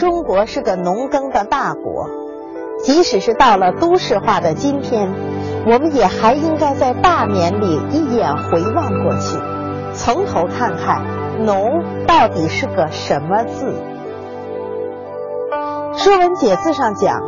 中国是个农耕的大国，即使是到了都市化的今天，我们也还应该在大年里一眼回望过去，从头看看“农”到底是个什么字。《说文解字》上讲，“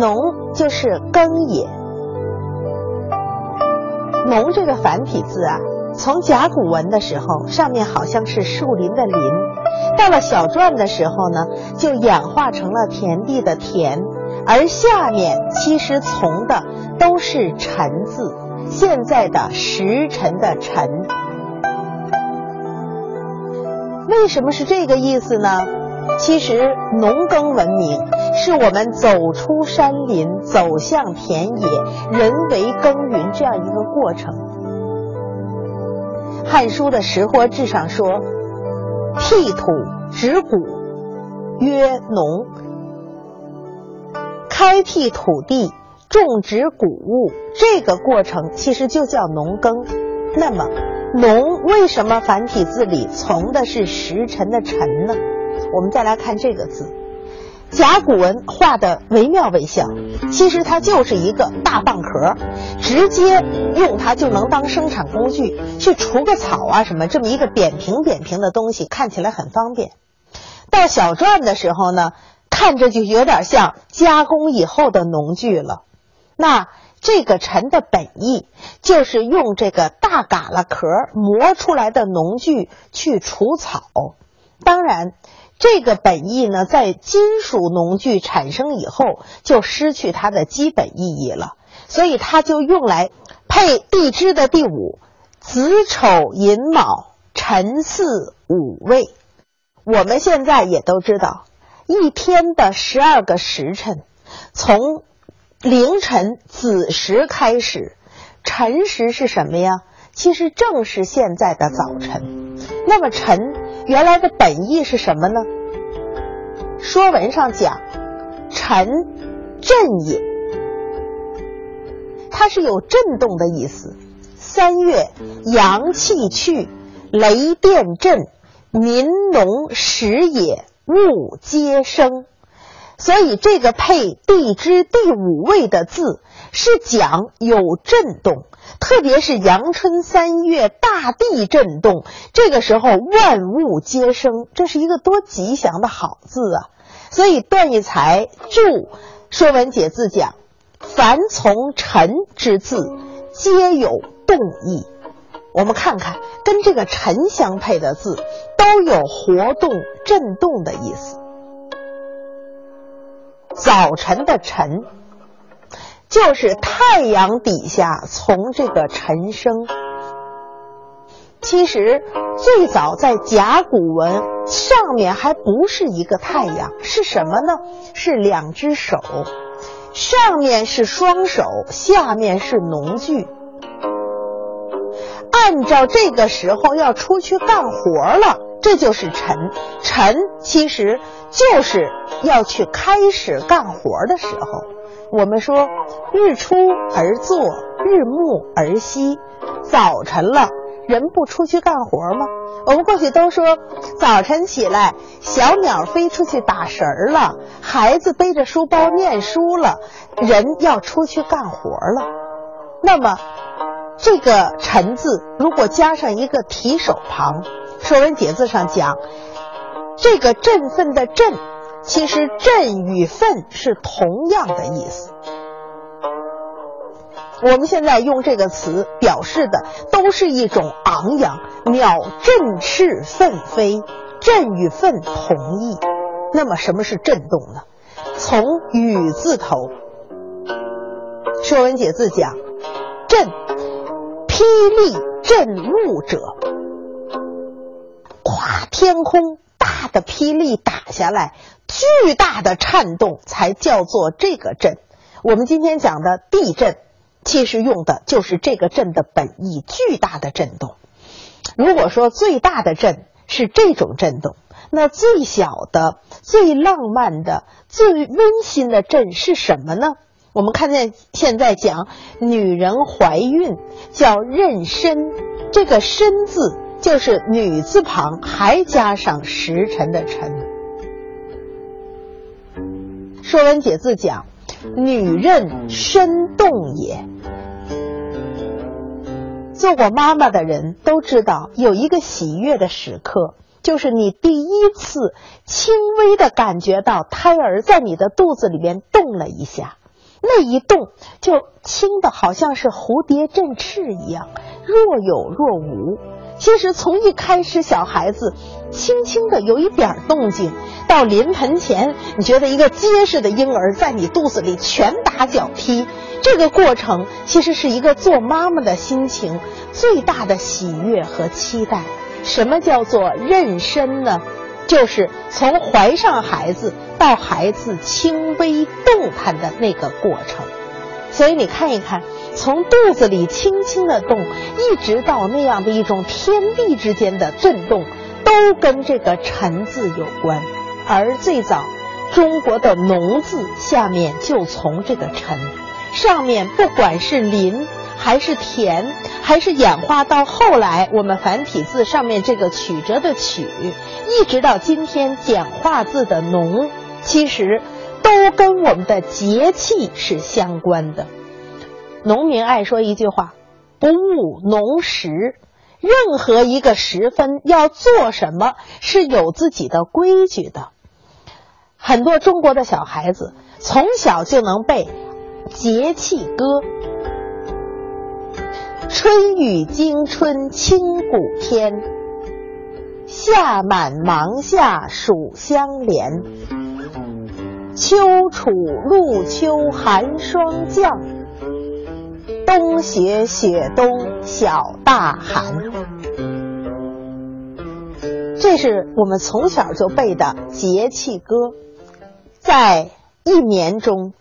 农”就是耕也。“农”这个繁体字啊。从甲骨文的时候，上面好像是树林的林；到了小篆的时候呢，就演化成了田地的田，而下面其实从的都是辰字，现在的时辰的辰。为什么是这个意思呢？其实农耕文明是我们走出山林，走向田野，人为耕耘这样一个过程。《汉书》的《识货志》上说：“辟土植谷，曰农。”开辟土地，种植谷物，这个过程其实就叫农耕。那么，农为什么繁体字里从的是时辰的辰呢？我们再来看这个字。甲骨文画的惟妙惟肖，其实它就是一个大蚌壳，直接用它就能当生产工具去除个草啊什么，这么一个扁平扁平的东西，看起来很方便。到小篆的时候呢，看着就有点像加工以后的农具了。那这个“陈”的本意就是用这个大嘎啦壳磨出来的农具去除草，当然。这个本意呢，在金属农具产生以后，就失去它的基本意义了。所以它就用来配地支的第五子丑寅卯辰巳午未。我们现在也都知道，一天的十二个时辰，从凌晨子时开始，辰时是什么呀？其实正是现在的早晨。那么辰。原来的本意是什么呢？说文上讲，臣震也，它是有震动的意思。三月阳气去，雷电震，民农时也，物皆生。所以这个配地支第五位的字，是讲有震动。特别是阳春三月，大地震动，这个时候万物皆生，这是一个多吉祥的好字啊！所以段义才注《说文解字》讲：“凡从辰之字，皆有动意。”我们看看，跟这个辰相配的字，都有活动、震动的意思。早晨的晨。就是太阳底下从这个晨生。其实最早在甲骨文上面还不是一个太阳，是什么呢？是两只手，上面是双手，下面是农具。按照这个时候要出去干活了，这就是晨。晨其实就是要去开始干活的时候。我们说，日出而作，日暮而息。早晨了，人不出去干活吗？我们过去都说，早晨起来，小鸟飞出去打食儿了，孩子背着书包念书了，人要出去干活了。那么，这个“晨”字如果加上一个提手旁，《说文解字》上讲，这个振奋的“振”。其实“振”与“奋”是同样的意思。我们现在用这个词表示的都是一种昂扬，鸟振翅奋飞，振与奋同义。那么什么是震动呢？从“雨”字头，《说文解字》讲：“震，霹雳震物者，天空，大的霹雳打下来。”巨大的颤动才叫做这个震。我们今天讲的地震，其实用的就是这个震的本意，巨大的震动。如果说最大的震是这种震动，那最小的、最浪漫的、最温馨的震是什么呢？我们看见现在讲女人怀孕叫妊娠，这个娠字就是女字旁还加上时辰的辰。说文解字》讲：“女任身动也。”做过妈妈的人都知道，有一个喜悦的时刻，就是你第一次轻微的感觉到胎儿在你的肚子里面动了一下，那一动就轻的好像是蝴蝶振翅一样，若有若无。其实从一开始小孩子轻轻的有一点动静，到临盆前，你觉得一个结实的婴儿在你肚子里拳打脚踢。这个过程其实是一个做妈妈的心情最大的喜悦和期待。什么叫做妊娠呢？就是从怀上孩子到孩子轻微动弹的那个过程。所以你看一看，从肚子里轻轻的动，一直到那样的一种天地之间的震动，都跟这个“沉”字有关。而最早中国的“农”字下面就从这个“沉”。上面不管是林还是田，还是演化到后来，我们繁体字上面这个曲折的曲，一直到今天简化字的农，其实都跟我们的节气是相关的。农民爱说一句话：“不务农时”，任何一个时分要做什么是有自己的规矩的。很多中国的小孩子从小就能背。节气歌，春雨惊春清谷天，夏满芒夏暑相连，秋处露秋寒霜降，冬雪雪冬小大寒。这是我们从小就背的节气歌，在一年中。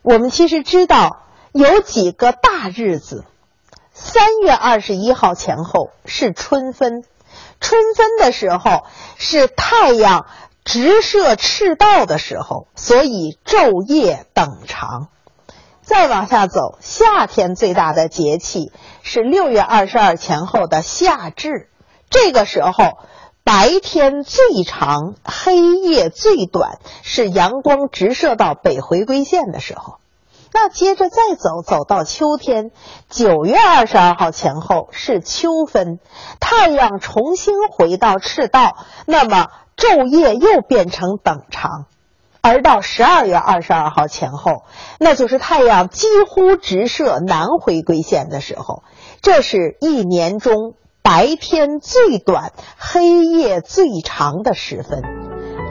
我们其实知道有几个大日子，三月二十一号前后是春分，春分的时候是太阳直射赤道的时候，所以昼夜等长。再往下走，夏天最大的节气是六月二十二前后的夏至，这个时候白天最长，黑夜最短，是阳光直射到北回归线的时候。那接着再走，走到秋天，九月二十二号前后是秋分，太阳重新回到赤道，那么昼夜又变成等长，而到十二月二十二号前后，那就是太阳几乎直射南回归线的时候，这是一年中白天最短、黑夜最长的时分。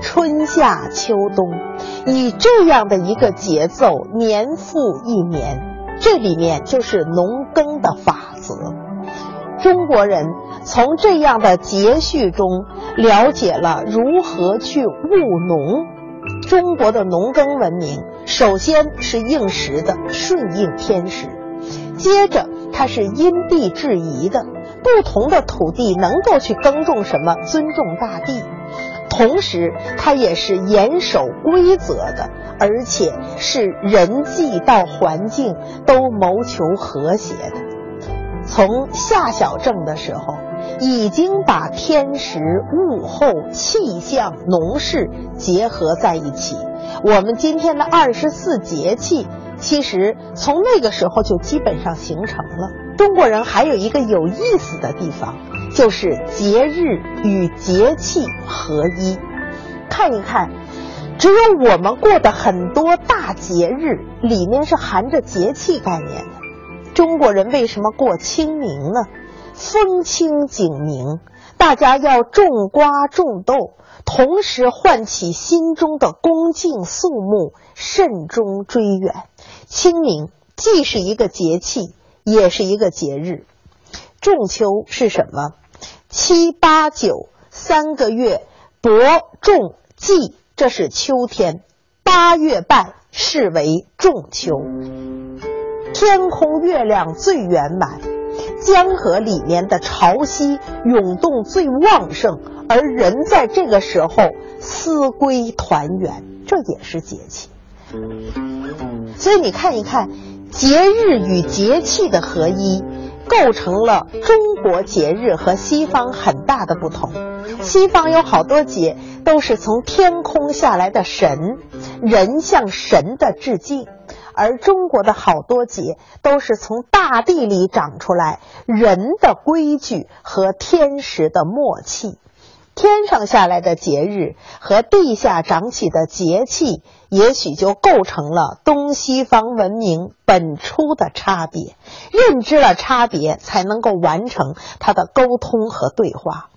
春夏秋冬，以这样的一个节奏，年复一年，这里面就是农耕的法则。中国人从这样的节序中了解了如何去务农。中国的农耕文明，首先是应时的，顺应天时；接着它是因地制宜的，不同的土地能够去耕种什么，尊重大地。同时，它也是严守规则的，而且是人际到环境都谋求和谐的。从夏小正的时候，已经把天时、物候、气象、农事结合在一起。我们今天的二十四节气，其实从那个时候就基本上形成了。中国人还有一个有意思的地方。就是节日与节气合一，看一看，只有我们过的很多大节日里面是含着节气概念的。中国人为什么过清明呢？风清景明，大家要种瓜种豆，同时唤起心中的恭敬肃穆，慎终追远。清明既是一个节气，也是一个节日。仲秋是什么？七八九三个月，播种季，这是秋天。八月半是为仲秋，天空月亮最圆满，江河里面的潮汐涌动最旺盛，而人在这个时候思归团圆，这也是节气。所以你看一看，节日与节气的合一。构成了中国节日和西方很大的不同。西方有好多节都是从天空下来的神，人向神的致敬。而中国的好多节都是从大地里长出来人的规矩和天时的默契。天上下来的节日和地下长起的节气，也许就构成了东西方文明本初的差别。认知了差别，才能够完成它的沟通和对话。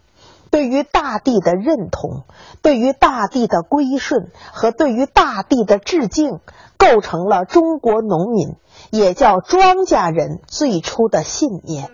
对于大地的认同，对于大地的归顺和对于大地的致敬，构成了中国农民，也叫庄稼人最初的信念。